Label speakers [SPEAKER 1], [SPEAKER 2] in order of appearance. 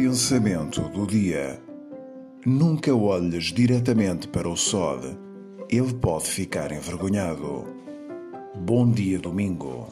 [SPEAKER 1] Pensamento do dia: Nunca olhes diretamente para o sol, ele pode ficar envergonhado. Bom dia, domingo.